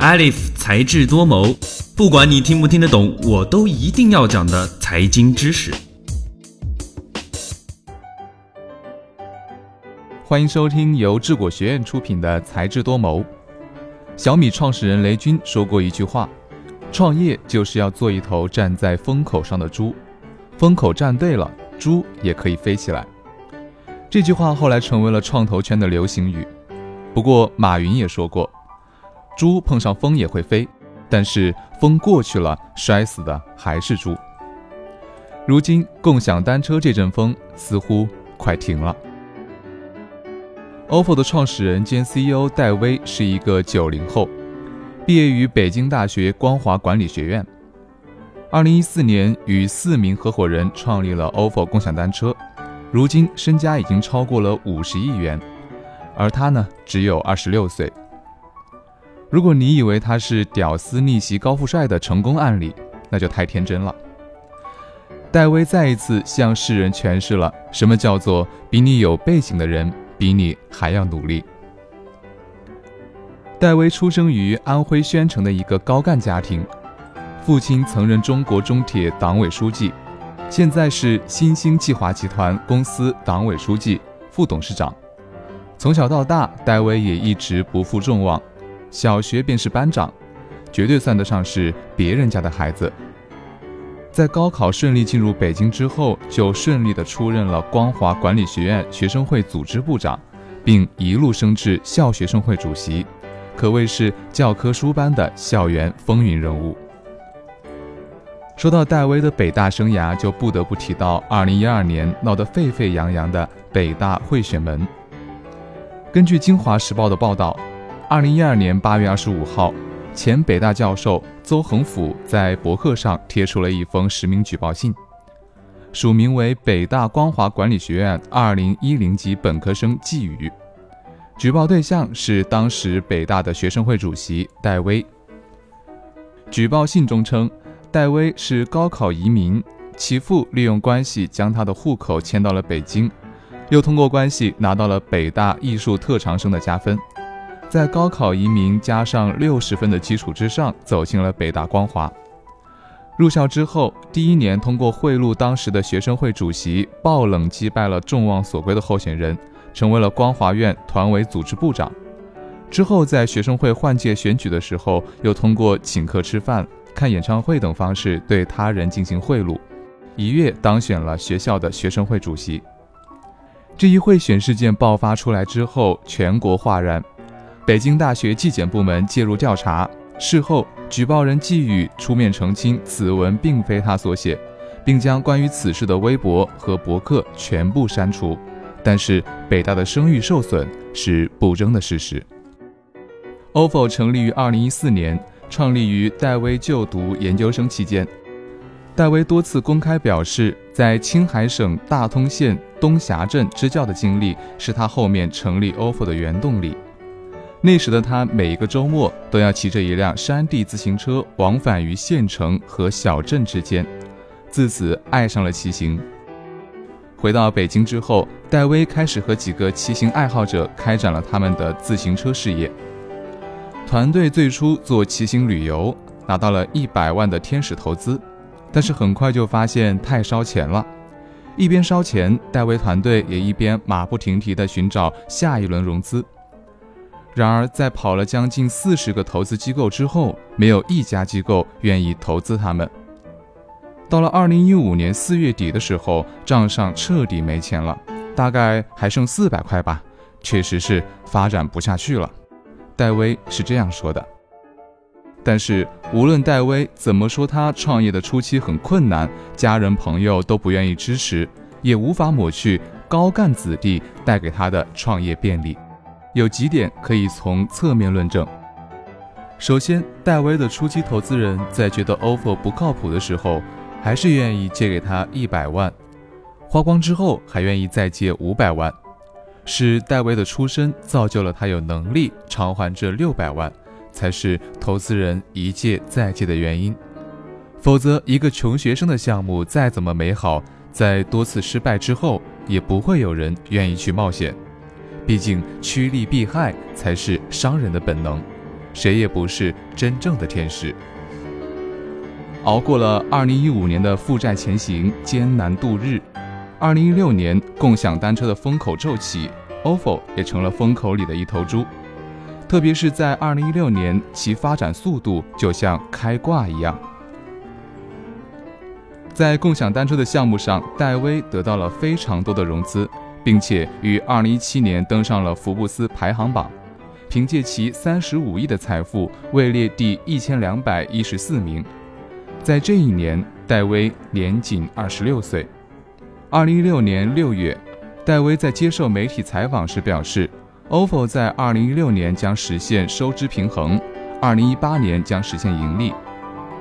Alif 才智多谋，不管你听不听得懂，我都一定要讲的财经知识。欢迎收听由智果学院出品的《才智多谋》。小米创始人雷军说过一句话：“创业就是要做一头站在风口上的猪，风口站对了，猪也可以飞起来。”这句话后来成为了创投圈的流行语。不过，马云也说过：“猪碰上风也会飞，但是风过去了，摔死的还是猪。”如今，共享单车这阵风似乎快停了。OFO 的创始人兼 CEO 戴威是一个九零后，毕业于北京大学光华管理学院。二零一四年，与四名合伙人创立了 OFO 共享单车，如今身家已经超过了五十亿元。而他呢，只有二十六岁。如果你以为他是屌丝逆袭高富帅的成功案例，那就太天真了。戴威再一次向世人诠释了什么叫做比你有背景的人。比你还要努力。戴威出生于安徽宣城的一个高干家庭，父亲曾任中国中铁党委书记，现在是新兴计划集团公司党委书记、副董事长。从小到大，戴威也一直不负众望，小学便是班长，绝对算得上是别人家的孩子。在高考顺利进入北京之后，就顺利的出任了光华管理学院学生会组织部长，并一路升至校学生会主席，可谓是教科书般的校园风云人物。说到戴威的北大生涯，就不得不提到2012年闹得沸沸扬扬的北大贿选门。根据《京华时报》的报道，2012年8月25号。前北大教授邹恒甫在博客上贴出了一封实名举报信，署名为北大光华管理学院二零一零级本科生季宇，举报对象是当时北大的学生会主席戴威。举报信中称，戴威是高考移民，其父利用关系将他的户口迁到了北京，又通过关系拿到了北大艺术特长生的加分。在高考移民加上六十分的基础之上，走进了北大光华。入校之后，第一年通过贿赂当时的学生会主席，爆冷击败了众望所归的候选人，成为了光华院团委组织部长。之后，在学生会换届选举的时候，又通过请客吃饭、看演唱会等方式对他人进行贿赂，一跃当选了学校的学生会主席。这一贿选事件爆发出来之后，全国哗然。北京大学纪检部门介入调查，事后举报人季宇出面澄清此文并非他所写，并将关于此事的微博和博客全部删除。但是北大的声誉受损是不争的事实。OFO 成立于2014年，创立于戴威就读研究生期间。戴威多次公开表示，在青海省大通县东峡镇支教的经历是他后面成立 OFO 的原动力。那时的他，每一个周末都要骑着一辆山地自行车往返于县城和小镇之间，自此爱上了骑行。回到北京之后，戴威开始和几个骑行爱好者开展了他们的自行车事业。团队最初做骑行旅游，拿到了一百万的天使投资，但是很快就发现太烧钱了。一边烧钱，戴威团队也一边马不停蹄地寻找下一轮融资。然而，在跑了将近四十个投资机构之后，没有一家机构愿意投资他们。到了二零一五年四月底的时候，账上彻底没钱了，大概还剩四百块吧，确实是发展不下去了。戴威是这样说的。但是，无论戴威怎么说，他创业的初期很困难，家人朋友都不愿意支持，也无法抹去高干子弟带给他的创业便利。有几点可以从侧面论证。首先，戴威的初期投资人在觉得 OFO 不靠谱的时候，还是愿意借给他一百万，花光之后还愿意再借五百万，是戴威的出身造就了他有能力偿还这六百万，才是投资人一借再借的原因。否则，一个穷学生的项目再怎么美好，在多次失败之后，也不会有人愿意去冒险。毕竟趋利避害才是商人的本能，谁也不是真正的天使。熬过了2015年的负债前行艰难度日，2016年共享单车的风口骤起，ofo 也成了风口里的一头猪。特别是在2016年，其发展速度就像开挂一样。在共享单车的项目上，戴威得到了非常多的融资，并且于2017年登上了福布斯排行榜，凭借其35亿的财富位列第一千两百一十四名。在这一年，戴威年仅二十六岁。二零一六年六月，戴威在接受媒体采访时表示，ofo 在二零一六年将实现收支平衡，二零一八年将实现盈利。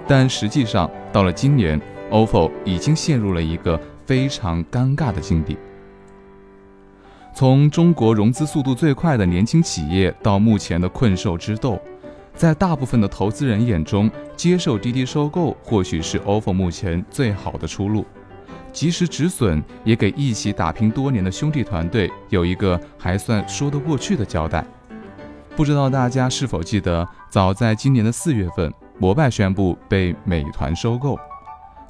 但实际上，到了今年，ofo 已经陷入了一个非常尴尬的境地。从中国融资速度最快的年轻企业到目前的困兽之斗。在大部分的投资人眼中，接受滴滴收购或许是 ofo 目前最好的出路，及时止损也给一起打拼多年的兄弟团队有一个还算说得过去的交代。不知道大家是否记得，早在今年的四月份，摩拜宣布被美团收购，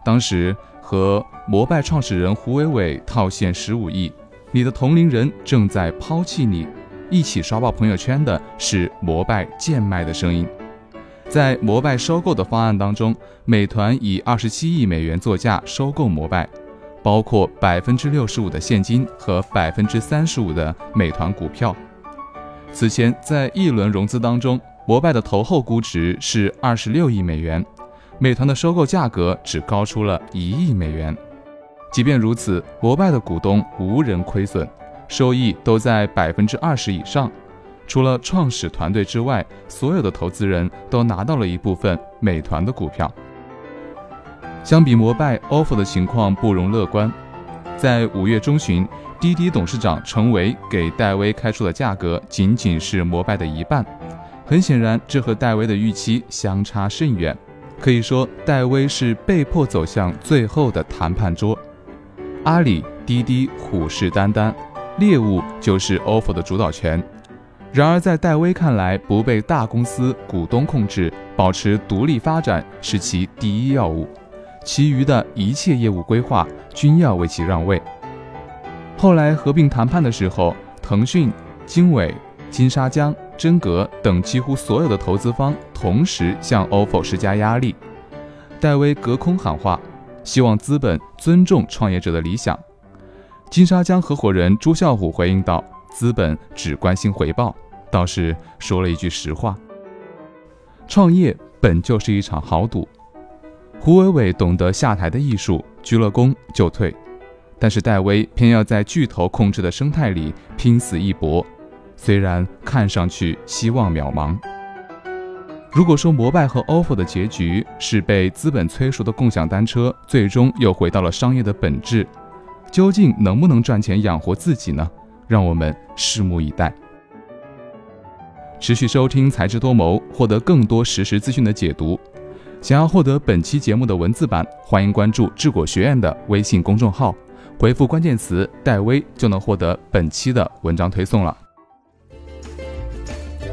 当时和摩拜创始人胡伟伟套现十五亿，你的同龄人正在抛弃你。一起刷爆朋友圈的是摩拜贱卖的声音。在摩拜收购的方案当中，美团以二十七亿美元作价收购摩拜，包括百分之六十五的现金和百分之三十五的美团股票。此前在一轮融资当中，摩拜的投后估值是二十六亿美元，美团的收购价格只高出了一亿美元。即便如此，摩拜的股东无人亏损。收益都在百分之二十以上，除了创始团队之外，所有的投资人都拿到了一部分美团的股票。相比摩拜，ofo 的情况不容乐观。在五月中旬，滴滴董事长陈维给戴威开出的价格仅仅是摩拜的一半，很显然，这和戴威的预期相差甚远。可以说，戴威是被迫走向最后的谈判桌。阿里、滴滴虎视眈眈。猎物就是 ofo 的主导权，然而在戴威看来，不被大公司股东控制，保持独立发展是其第一要务，其余的一切业务规划均要为其让位。后来合并谈判的时候，腾讯、经纬、金沙江、真格等几乎所有的投资方同时向 ofo 施加压力，戴威隔空喊话，希望资本尊重创业者的理想。金沙江合伙人朱啸虎回应道：“资本只关心回报，倒是说了一句实话。创业本就是一场豪赌。胡伟伟懂得下台的艺术，鞠了躬就退。但是戴威偏要在巨头控制的生态里拼死一搏，虽然看上去希望渺茫。如果说摩拜和 ofo 的结局是被资本催熟的共享单车，最终又回到了商业的本质。”究竟能不能赚钱养活自己呢？让我们拭目以待。持续收听才智多谋，获得更多实时资讯的解读。想要获得本期节目的文字版，欢迎关注智果学院的微信公众号，回复关键词“戴威”就能获得本期的文章推送了。